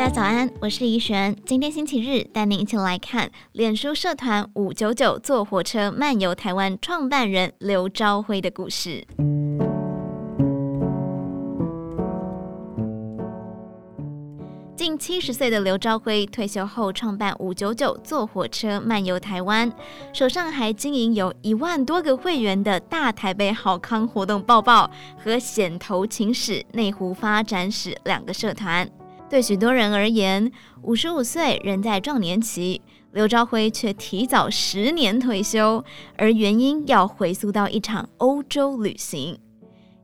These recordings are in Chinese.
大家早安，我是怡璇。今天星期日，带您一起来看脸书社团五九九坐火车漫游台湾创办人刘朝辉的故事。近七十岁的刘朝辉退休后创办五九九坐火车漫游台湾，手上还经营有一万多个会员的大台北好康活动报报和显头情史内湖发展史两个社团。对许多人而言，五十五岁仍在壮年期，刘朝辉却提早十年退休，而原因要回溯到一场欧洲旅行。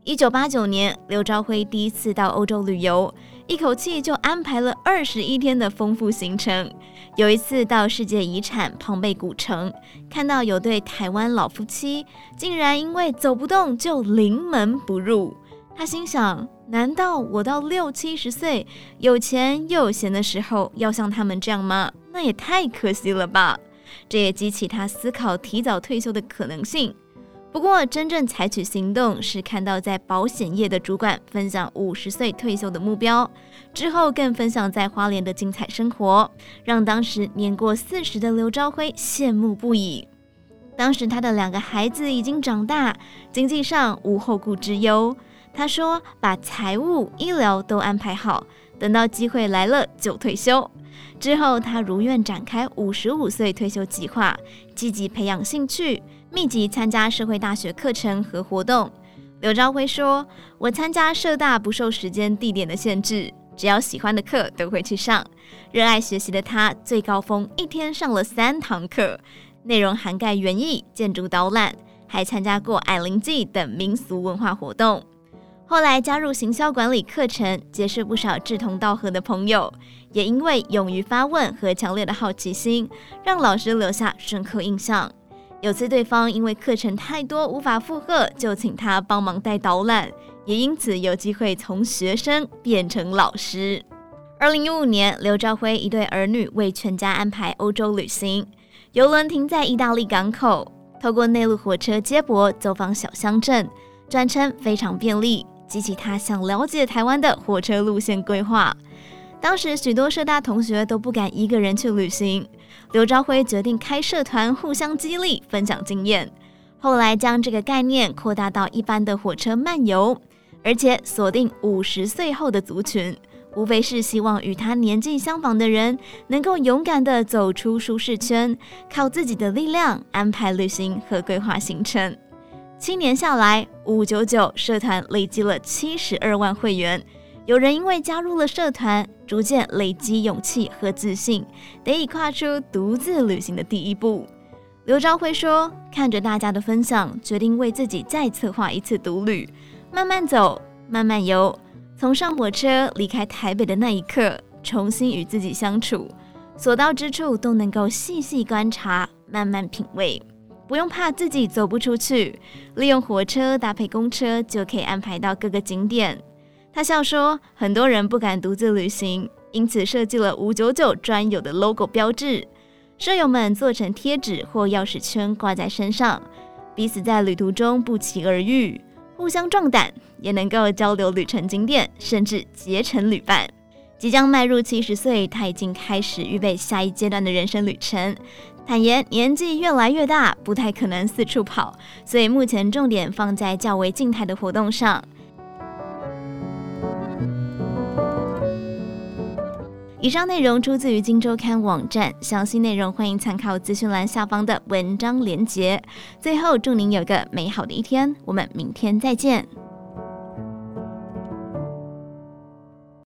一九八九年，刘朝辉第一次到欧洲旅游，一口气就安排了二十一天的丰富行程。有一次到世界遗产庞贝古城，看到有对台湾老夫妻，竟然因为走不动就临门不入。他心想：难道我到六七十岁有钱又有闲的时候要像他们这样吗？那也太可惜了吧！这也激起他思考提早退休的可能性。不过，真正采取行动是看到在保险业的主管分享五十岁退休的目标，之后更分享在花莲的精彩生活，让当时年过四十的刘朝辉羡慕不已。当时他的两个孩子已经长大，经济上无后顾之忧。他说：“把财务、医疗都安排好，等到机会来了就退休。之后，他如愿展开五十五岁退休计划，积极培养兴趣，密集参加社会大学课程和活动。”刘朝辉说：“我参加社大不受时间、地点的限制，只要喜欢的课都会去上。热爱学习的他，最高峰一天上了三堂课，内容涵盖园艺、建筑导览，还参加过矮灵祭等民俗文化活动。”后来加入行销管理课程，结识不少志同道合的朋友，也因为勇于发问和强烈的好奇心，让老师留下深刻印象。有次对方因为课程太多无法负荷，就请他帮忙带导览，也因此有机会从学生变成老师。二零一五年，刘朝辉一对儿女为全家安排欧洲旅行，游轮停在意大利港口，透过内陆火车接驳走访小乡镇，转乘非常便利。激起他想了解台湾的火车路线规划。当时许多社大同学都不敢一个人去旅行，刘朝辉决定开社团，互相激励，分享经验。后来将这个概念扩大到一般的火车漫游，而且锁定五十岁后的族群，无非是希望与他年纪相仿的人能够勇敢地走出舒适圈，靠自己的力量安排旅行和规划行程。七年下来，五九九社团累积了七十二万会员。有人因为加入了社团，逐渐累积勇气和自信，得以跨出独自旅行的第一步。刘朝辉说：“看着大家的分享，决定为自己再策划一次独旅，慢慢走，慢慢游。从上火车离开台北的那一刻，重新与自己相处，所到之处都能够细细观察，慢慢品味。”不用怕自己走不出去，利用火车搭配公车就可以安排到各个景点。他笑说，很多人不敢独自旅行，因此设计了五九九专有的 logo 标志，舍友们做成贴纸或钥匙圈挂在身上，彼此在旅途中不期而遇，互相壮胆，也能够交流旅程景点，甚至结成旅伴。即将迈入七十岁，他已经开始预备下一阶段的人生旅程。坦言年纪越来越大，不太可能四处跑，所以目前重点放在较为静态的活动上。以上内容出自于《金周刊》网站，详细内容欢迎参考资讯栏下方的文章连结。最后，祝您有个美好的一天，我们明天再见。